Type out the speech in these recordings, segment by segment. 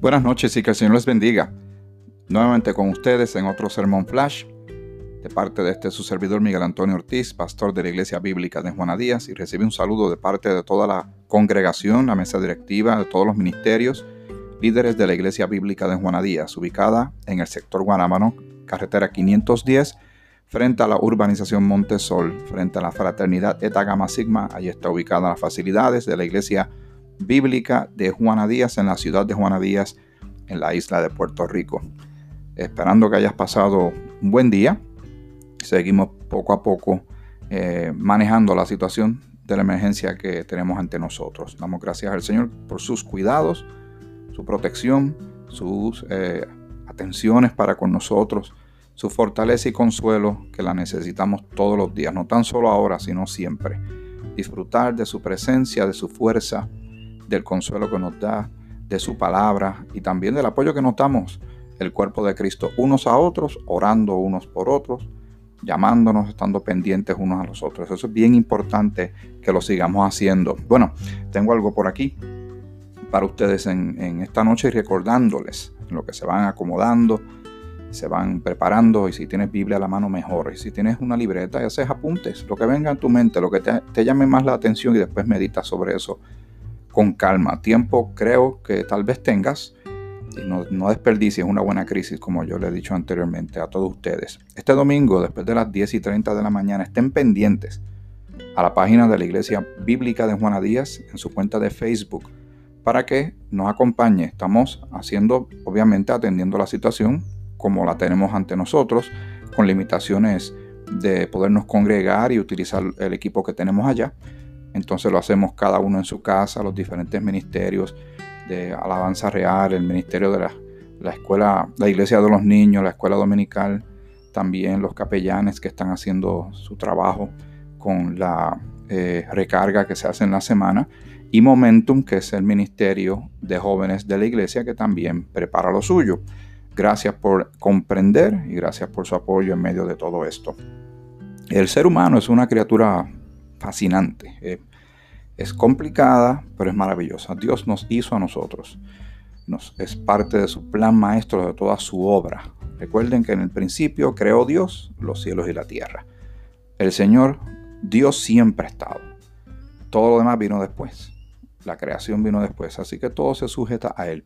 Buenas noches y que el Señor les bendiga. Nuevamente con ustedes en otro sermón flash de parte de este su servidor Miguel Antonio Ortiz, pastor de la Iglesia Bíblica de Juana Díaz, y recibe un saludo de parte de toda la congregación, la mesa directiva, de todos los ministerios, líderes de la Iglesia Bíblica de Juana Díaz, ubicada en el sector Guanámano, carretera 510, frente a la urbanización Montesol, frente a la fraternidad Eta Gamma Sigma. Allí está ubicada las facilidades de la Iglesia Bíblica de Juana Díaz en la ciudad de Juana Díaz, en la isla de Puerto Rico. Esperando que hayas pasado un buen día. Seguimos poco a poco eh, manejando la situación de la emergencia que tenemos ante nosotros. Damos gracias al Señor por sus cuidados, su protección, sus eh, atenciones para con nosotros, su fortaleza y consuelo que la necesitamos todos los días, no tan solo ahora, sino siempre. Disfrutar de su presencia, de su fuerza, del consuelo que nos da, de su palabra y también del apoyo que nos damos el cuerpo de Cristo unos a otros, orando unos por otros, llamándonos, estando pendientes unos a los otros. Eso es bien importante que lo sigamos haciendo. Bueno, tengo algo por aquí para ustedes en, esta noche y recordándoles lo que se van acomodando, se van preparando y si tienes Biblia a la mano mejor y si tienes una libreta y haces apuntes, lo que venga en tu mente, lo que te, te llame más la atención y después meditas sobre eso con calma. Tiempo creo que tal vez tengas y no, no, desperdicies una buena crisis, como yo le he dicho anteriormente a todos ustedes. Este domingo, después de las 10 y 30 de la mañana, estén pendientes a la página de la Iglesia Bíblica de Juana Díaz en su cuenta de Facebook para que nos acompañe. Estamos haciendo, obviamente, atendiendo la situación como la tenemos ante nosotros, con limitaciones de podernos congregar y utilizar el equipo que tenemos allá entonces lo hacemos cada uno en su casa, los diferentes ministerios de alabanza real, el ministerio de la, escuela, la iglesia de los niños, la escuela dominical, también los capellanes que están haciendo su trabajo con la eh, recarga que se hace en la semana y Momentum, que es el ministerio de jóvenes de la iglesia que también prepara lo suyo. Gracias por comprender y gracias por su apoyo en medio de todo esto. El ser humano es una criatura fascinante. Eh, es complicada, pero es maravillosa. Dios nos hizo a nosotros. Nos, es parte de su plan maestro de toda su obra. Recuerden que en el principio creó Dios los cielos y la tierra. El Señor, Dios siempre ha estado. Todo lo demás vino después. La creación vino después. Así que todo se sujeta a Él.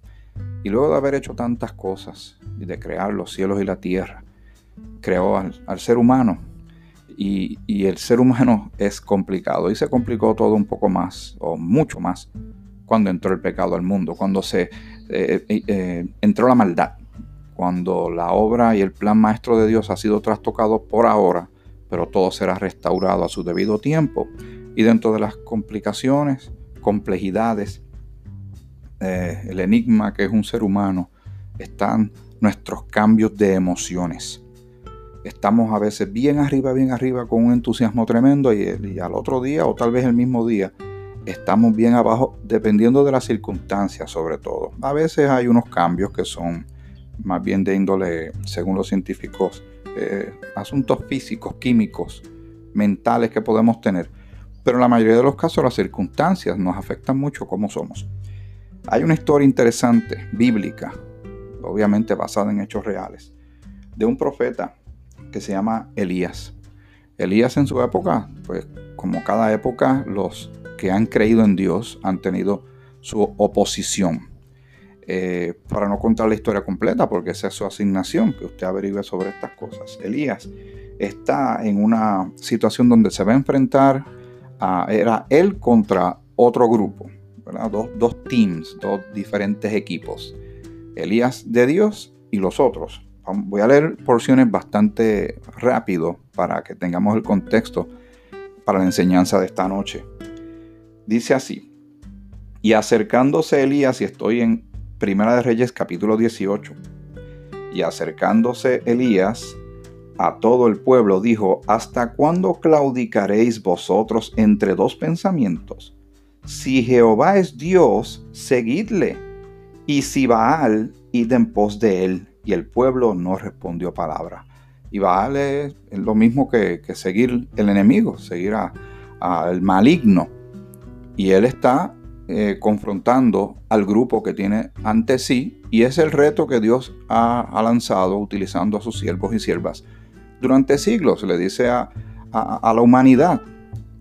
Y luego de haber hecho tantas cosas y de crear los cielos y la tierra, creó al ser humano y, el ser humano es complicado y se complicó todo un poco más o mucho más cuando entró el pecado al mundo, cuando se eh, eh, eh, entró la maldad, cuando la obra y el plan maestro de Dios ha sido trastocado por ahora, pero todo será restaurado a su debido tiempo. Y dentro de las complicaciones, complejidades, el enigma que es un ser humano, están nuestros cambios de emociones estamos a veces bien arriba, bien arriba con un entusiasmo tremendo y, al otro día o tal vez el mismo día estamos bien abajo dependiendo de las circunstancias sobre todo. A veces hay unos cambios que son más bien de índole, según los científicos, eh, asuntos físicos, químicos, mentales que podemos tener. Pero en la mayoría de los casos las circunstancias nos afectan mucho como somos. Hay una historia interesante, bíblica, obviamente basada en hechos reales, de un profeta que se llama Elías. Elías en su época, pues como cada época, los que han creído en Dios han tenido su oposición. Eh, para no contar la historia completa, porque esa es su asignación, que usted averigüe sobre estas cosas. Elías está en una situación donde se va a enfrentar a, era él contra otro grupo, Dos, dos teams, dos diferentes equipos. Elías de Dios y los otros, voy a leer porciones bastante rápido para que tengamos el contexto para la enseñanza de esta noche. Dice así, y acercándose Elías, y estoy en Primera de Reyes capítulo 18, y acercándose Elías a todo el pueblo, dijo, ¿hasta cuándo claudicaréis vosotros entre dos pensamientos? Si Jehová es Dios, seguidle, y si Baal, id en pos de él y el pueblo no respondió palabra. Y Baal es lo mismo que, seguir el enemigo, seguir al maligno. Y él está eh, confrontando al grupo que tiene ante sí y es el reto que Dios ha, lanzado utilizando a sus siervos y siervas durante siglos. Le dice a, a, la humanidad,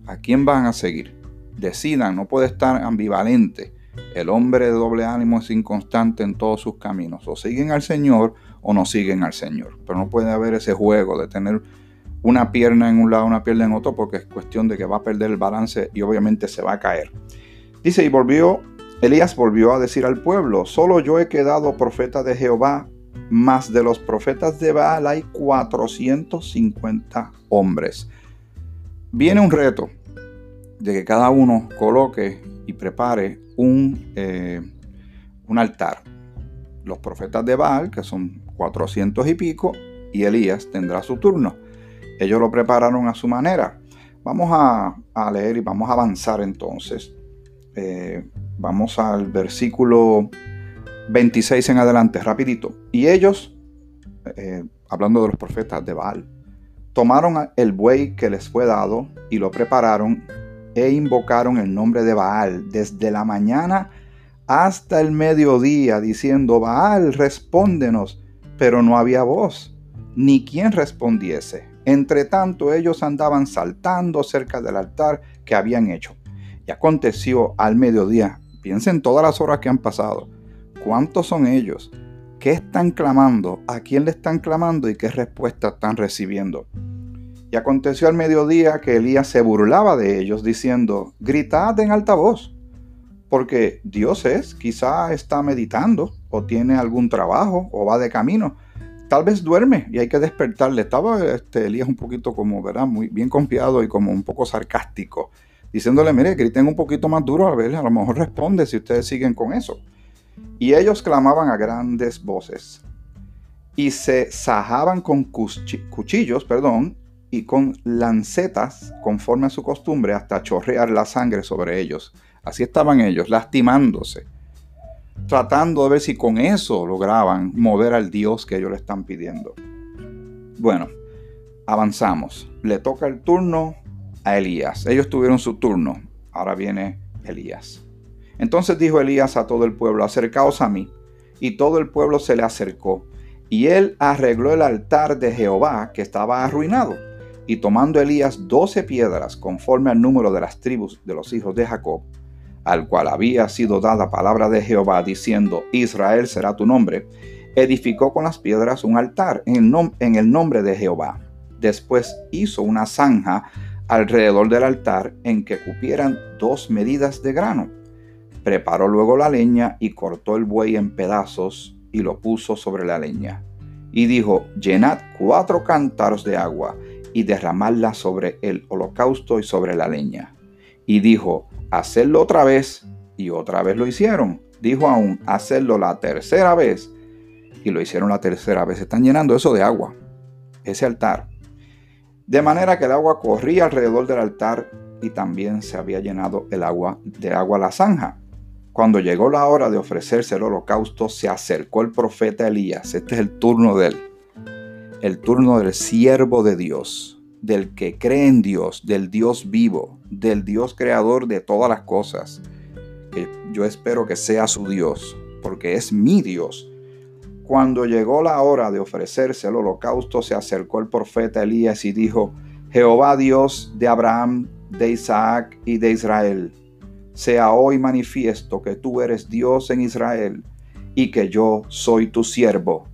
¿a quién van a seguir? Decidan, no puede estar ambivalente. El hombre de doble ánimo es inconstante en todos sus caminos. O siguen al Señor o no siguen al Señor. Pero no puede haber ese juego de tener una pierna en un lado, una pierna en otro, porque es cuestión de que va a perder el balance y obviamente se va a caer. Dice, y volvió, Elías volvió a decir al pueblo, solo yo he quedado profeta de Jehová, más de los profetas de Baal hay 450 hombres. Viene un reto de que cada uno coloque y prepare un, eh, un altar. Los profetas de Baal, que son 400 y pico, y Elías tendrá su turno. Ellos lo prepararon a su manera. Vamos a, a leer y vamos a avanzar entonces eh, vamos al versículo 26 en adelante, rapidito. Y ellos, eh, hablando de los profetas de Baal, tomaron el buey que les fue dado y lo prepararon e invocaron el nombre de Baal desde la mañana hasta el mediodía, diciendo, Baal, respóndenos. Pero no había voz, ni quien respondiese. Entre tanto ellos andaban saltando cerca del altar que habían hecho. Y aconteció al mediodía. Piensen todas las horas que han pasado. ¿Cuántos son ellos? ¿Qué están clamando? ¿A quién le están clamando? ¿Y qué respuesta están recibiendo? Y aconteció al mediodía que Elías se burlaba de ellos, diciendo, gritad en alta voz, porque Dios es, quizá está meditando, o tiene algún trabajo, o va de camino. Tal vez duerme y hay que despertarle. Estaba este, Elías un poquito como, ¿verdad? Muy bien confiado y como un poco sarcástico diciéndole, mire, griten un poquito más duro, a ver, a lo mejor responde si ustedes siguen con eso. Y ellos clamaban a grandes voces y se sajaban con cuchillos, perdón, y con lancetas, conforme a su costumbre, hasta chorrear la sangre sobre ellos. Así estaban ellos, lastimándose, tratando de ver si con eso lograban mover al Dios que ellos le están pidiendo. Bueno, avanzamos. Le toca el turno a Elías. Ellos tuvieron su turno. Ahora viene Elías. Entonces dijo Elías a todo el pueblo, acercaos a mí. Y todo el pueblo se le acercó. Y él arregló el altar de Jehová que estaba arruinado. Y tomando Elías doce piedras conforme al número de las tribus de los hijos de Jacob, al cual había sido dada palabra de Jehová diciendo, Israel será tu nombre, edificó con las piedras un altar en el, nombre de Jehová. Después hizo una zanja alrededor del altar en que cupieran dos medidas de grano. Preparó luego la leña y cortó el buey en pedazos y lo puso sobre la leña. Y dijo, llenad cuatro cántaros de agua y derramadla sobre el holocausto y sobre la leña. Y dijo, hacedlo otra vez. Y otra vez lo hicieron. Dijo aún, hacedlo la tercera vez. Y lo hicieron la tercera vez. Están llenando eso de agua. Ese altar de manera que el agua corría alrededor del altar y también se había llenado el agua de agua la zanja. Cuando llegó la hora de ofrecerse el holocausto, se acercó el profeta Elías. Este es el turno de él. El turno del siervo de Dios, del que cree en Dios, del Dios vivo, del Dios creador de todas las cosas. Yo espero que sea su Dios, porque es mi Dios cuando llegó la hora de ofrecerse el holocausto, se acercó el profeta Elías y dijo, Jehová Dios de Abraham, de Isaac y de Israel, sea hoy manifiesto que tú eres Dios en Israel y que yo soy tu siervo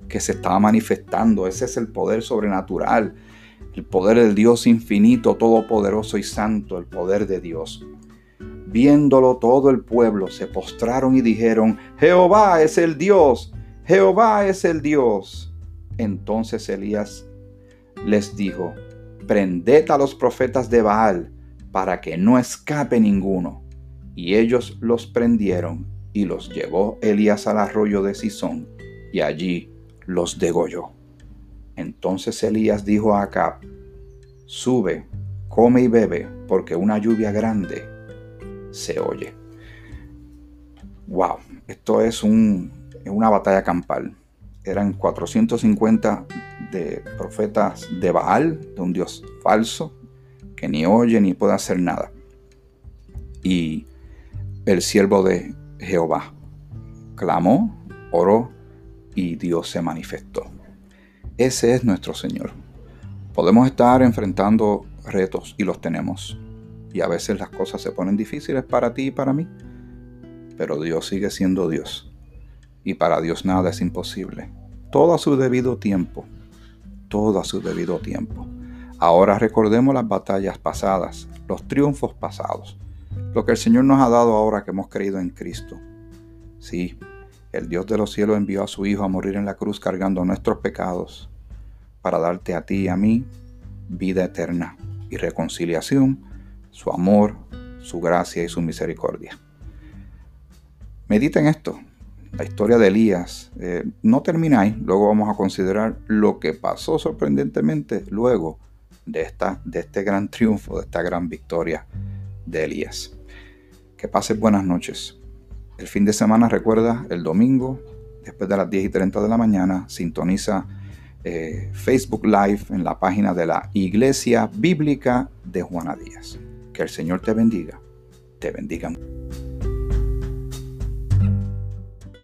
que se estaba manifestando. Ese es el poder sobrenatural, el poder del Dios infinito, todopoderoso y santo, el poder de Dios. Viéndolo todo el pueblo se postraron y dijeron, Jehová es el Dios Jehová es el Dios. Entonces Elías les dijo, prended a los profetas de Baal para que no escape ninguno. y ellos los prendieron y los llevó Elías al arroyo de Sison y allí los degolló. Entonces Elías dijo a Acab, sube, come y bebe, porque una lluvia grande se oye. Wow, esto es una batalla campal. Eran 450 de profetas de Baal, de un dios falso, que ni oye ni puede hacer nada. Y el siervo de Jehová clamó, oró y Dios se manifestó. Ese es nuestro Señor. Podemos estar enfrentando retos y los tenemos. Y a veces las cosas se ponen difíciles para ti y para mí. Pero Dios sigue siendo Dios. Y para Dios nada es imposible. Todo a su debido tiempo. Todo a su debido tiempo. Ahora recordemos las batallas pasadas, los triunfos pasados, lo que el Señor nos ha dado ahora que hemos creído en Cristo. Sí, el Dios de los cielos envió a su Hijo a morir en la cruz cargando nuestros pecados para darte a ti y a mí vida eterna y reconciliación, su amor, su gracia y su misericordia. Medita en esto. La historia de Elías eh, no termina ahí. Luego vamos a considerar lo que pasó sorprendentemente luego de, esta, de este gran triunfo, de esta gran victoria de Elías. Que pases buenas noches. El fin de semana recuerda el domingo, después de las 10 y 30 de la mañana, sintoniza eh, Facebook Live en la página de la Iglesia Bíblica de Juana Díaz. Que el Señor te bendiga. Te bendiga.